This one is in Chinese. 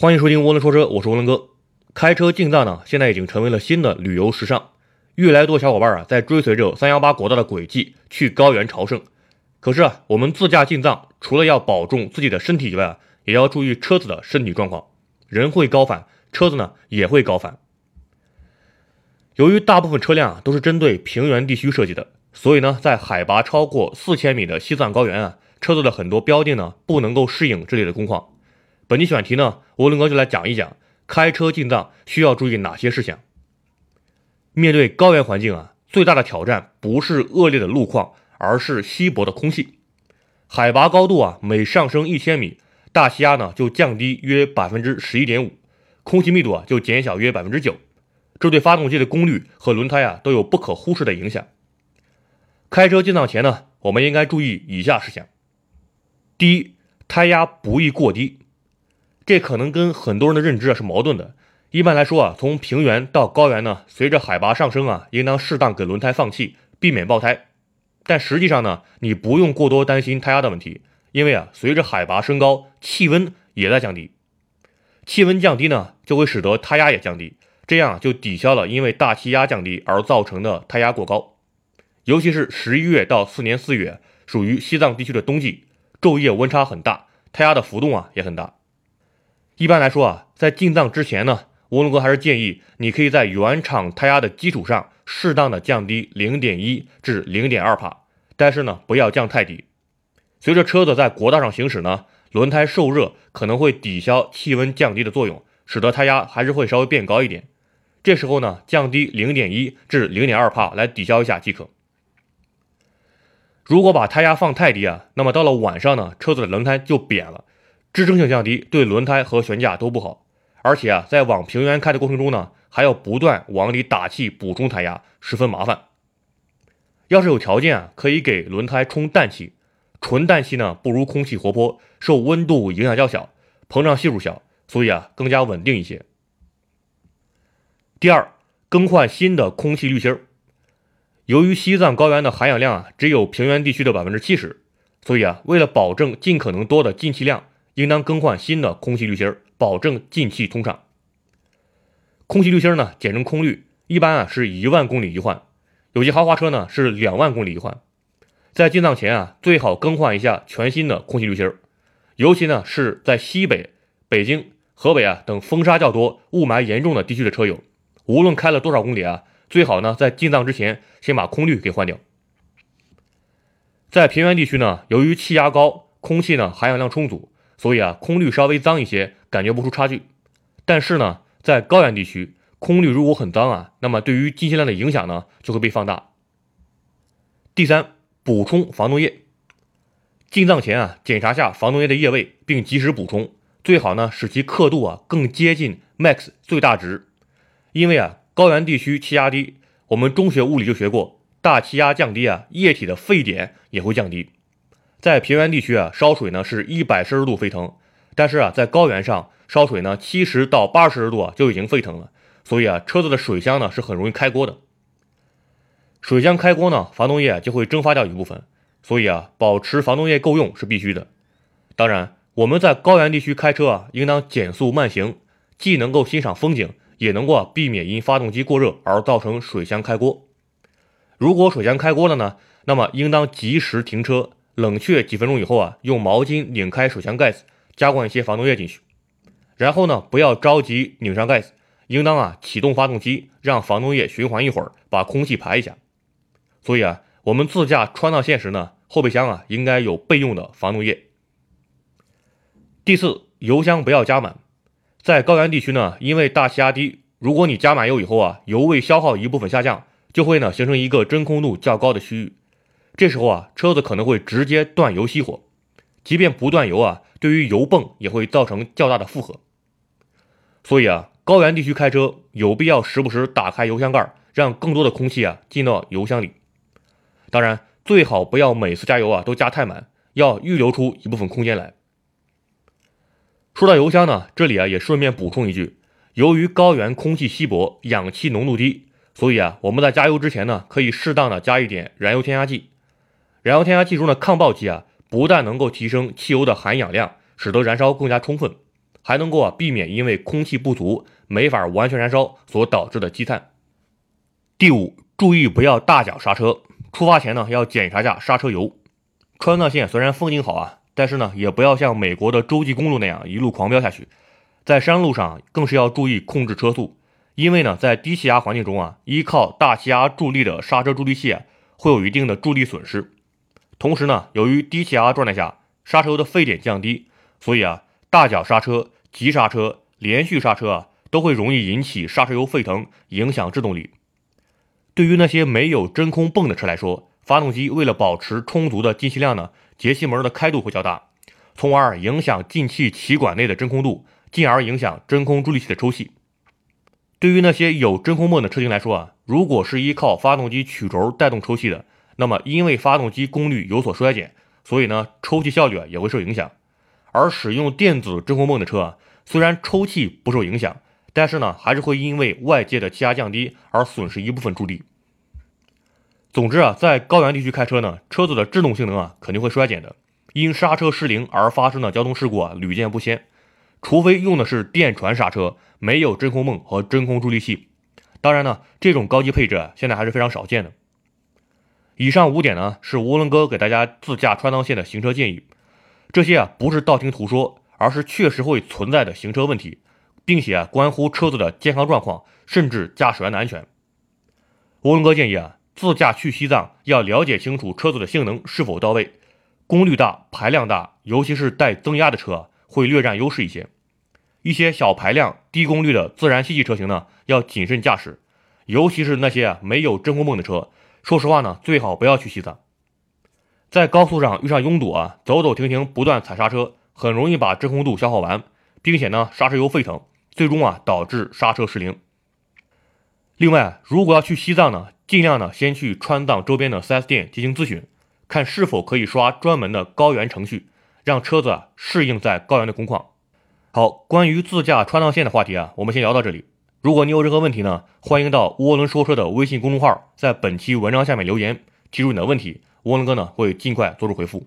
欢迎收听涡轮说车，我是涡轮哥。开车进藏呢，现在已经成为了新的旅游时尚，越来越多小伙伴啊在追随着三幺八国道的轨迹去高原朝圣。可是啊，我们自驾进藏，除了要保重自己的身体以外啊，也要注意车子的身体状况。人会高反，车子呢也会高反。由于大部分车辆啊都是针对平原地区设计的，所以呢，在海拔超过四千米的西藏高原啊，车子的很多标定呢不能够适应这里的工况。本期选题呢，涡轮哥就来讲一讲开车进藏需要注意哪些事项。面对高原环境啊，最大的挑战不是恶劣的路况，而是稀薄的空气。海拔高度啊，每上升一千米，大气压呢就降低约百分之十一点五，空气密度啊就减小约百分之九，这对发动机的功率和轮胎啊都有不可忽视的影响。开车进藏前呢，我们应该注意以下事项：第一，胎压不宜过低。这可能跟很多人的认知啊是矛盾的。一般来说啊，从平原到高原呢，随着海拔上升啊，应当适当给轮胎放气，避免爆胎。但实际上呢，你不用过多担心胎压的问题，因为啊，随着海拔升高，气温也在降低。气温降低呢，就会使得胎压也降低，这样就抵消了因为大气压降低而造成的胎压过高。尤其是十一月到四年四月，属于西藏地区的冬季，昼夜温差很大，胎压的浮动啊也很大。一般来说啊，在进藏之前呢，涡轮哥还是建议你可以在原厂胎压的基础上，适当的降低零点一至零点二帕，但是呢，不要降太低。随着车子在国道上行驶呢，轮胎受热可能会抵消气温降低的作用，使得胎压还是会稍微变高一点。这时候呢，降低零点一至零点二帕来抵消一下即可。如果把胎压放太低啊，那么到了晚上呢，车子的轮胎就扁了。支撑性降低，对轮胎和悬架都不好。而且啊，在往平原开的过程中呢，还要不断往里打气补充胎压，十分麻烦。要是有条件啊，可以给轮胎充氮气。纯氮气呢，不如空气活泼，受温度影响较小，膨胀系数小，所以啊，更加稳定一些。第二，更换新的空气滤芯儿。由于西藏高原的含氧量啊，只有平原地区的百分之七十，所以啊，为了保证尽可能多的进气量。应当更换新的空气滤芯，保证进气通畅。空气滤芯呢，简称空滤，一般啊是一万公里一换，有些豪华车呢是两万公里一换。在进藏前啊，最好更换一下全新的空气滤芯，尤其呢是在西北、北京、河北啊等风沙较多、雾霾严重的地区的车友，无论开了多少公里啊，最好呢在进藏之前先把空滤给换掉。在平原地区呢，由于气压高，空气呢含氧量充足。所以啊，空滤稍微脏一些，感觉不出差距。但是呢，在高原地区，空滤如果很脏啊，那么对于进气量的影响呢，就会被放大。第三，补充防冻液。进藏前啊，检查下防冻液的液位，并及时补充，最好呢使其刻度啊更接近 max 最大值。因为啊，高原地区气压低，我们中学物理就学过，大气压降低啊，液体的沸点也会降低。在平原地区啊，烧水呢是一百摄氏度沸腾，但是啊，在高原上烧水呢，七十到八十摄氏度啊就已经沸腾了，所以啊，车子的水箱呢是很容易开锅的。水箱开锅呢，防冻液就会蒸发掉一部分，所以啊，保持防冻液够用是必须的。当然，我们在高原地区开车啊，应当减速慢行，既能够欣赏风景，也能够避免因发动机过热而造成水箱开锅。如果水箱开锅了呢，那么应当及时停车。冷却几分钟以后啊，用毛巾拧开水箱盖子，加灌一些防冻液进去。然后呢，不要着急拧上盖子，应当啊启动发动机，让防冻液循环一会儿，把空气排一下。所以啊，我们自驾川藏线时呢，后备箱啊应该有备用的防冻液。第四，油箱不要加满。在高原地区呢，因为大气压低，如果你加满油以后啊，油位消耗一部分下降，就会呢形成一个真空度较高的区域。这时候啊，车子可能会直接断油熄火，即便不断油啊，对于油泵也会造成较大的负荷。所以啊，高原地区开车有必要时不时打开油箱盖，让更多的空气啊进到油箱里。当然，最好不要每次加油啊都加太满，要预留出一部分空间来。说到油箱呢，这里啊也顺便补充一句，由于高原空气稀薄，氧气浓度低，所以啊我们在加油之前呢，可以适当的加一点燃油添加剂。燃油添加剂中的抗爆剂啊，不但能够提升汽油的含氧量，使得燃烧更加充分，还能够啊避免因为空气不足没法完全燃烧所导致的积碳。第五，注意不要大脚刹车，出发前呢要检查下刹车油。川藏线虽然风景好啊，但是呢也不要像美国的洲际公路那样一路狂飙下去，在山路上更是要注意控制车速，因为呢在低气压环境中啊，依靠大气压助力的刹车助力器啊会有一定的助力损失。同时呢，由于低气压状态下刹车油的沸点降低，所以啊大脚刹车。急刹车、连续刹车啊，都会容易引起刹车油沸腾，影响制动力。对于那些没有真空泵的车来说，发动机为了保持充足的进气量呢，节气门的开度会较大，从而影响进气歧管内的真空度，进而影响真空助力器的抽气。对于那些有真空泵的车型来说啊，如果是依靠发动机曲轴带动抽气的，那么因为发动机功率有所衰减，所以呢，抽气效率也会受影响。而使用电子真空泵的车啊，虽然抽气不受影响，但是呢，还是会因为外界的气压降低而损失一部分助力。总之啊，在高原地区开车呢，车子的制动性能啊肯定会衰减的。因刹车失灵而发生的交通事故啊屡见不鲜，除非用的是电传刹车，没有真空泵和真空助力器。当然呢，这种高级配置啊现在还是非常少见的。以上五点呢，是涡轮哥给大家自驾川藏线的行车建议。这些啊不是道听途说，而是确实会存在的行车问题，并且啊关乎车子的健康状况，甚至驾驶员的安全。涡轮哥建议啊，自驾去西藏要了解清楚车子的性能是否到位，功率大、排量大，尤其是带增压的车会略占优势一些。一些小排量、低功率的自然吸气车型呢，要谨慎驾驶，尤其是那些啊没有真空泵的车，说实话呢，最好不要去西藏。在高速上遇上拥堵啊，走走停停，不断踩刹车，很容易把真空度消耗完，并且呢，刹车油沸腾，最终啊导致刹车失灵。另外，如果要去西藏呢，尽量呢先去川藏周边的 4S 店进行咨询，看是否可以刷专门的高原程序，让车子啊适应在高原的工况。好，关于自驾川藏线的话题啊，我们先聊到这里。如果你有任何问题呢，欢迎到涡轮说车的微信公众号，在本期文章下面留言，提出你的问题。涡轮哥呢会尽快做出回复。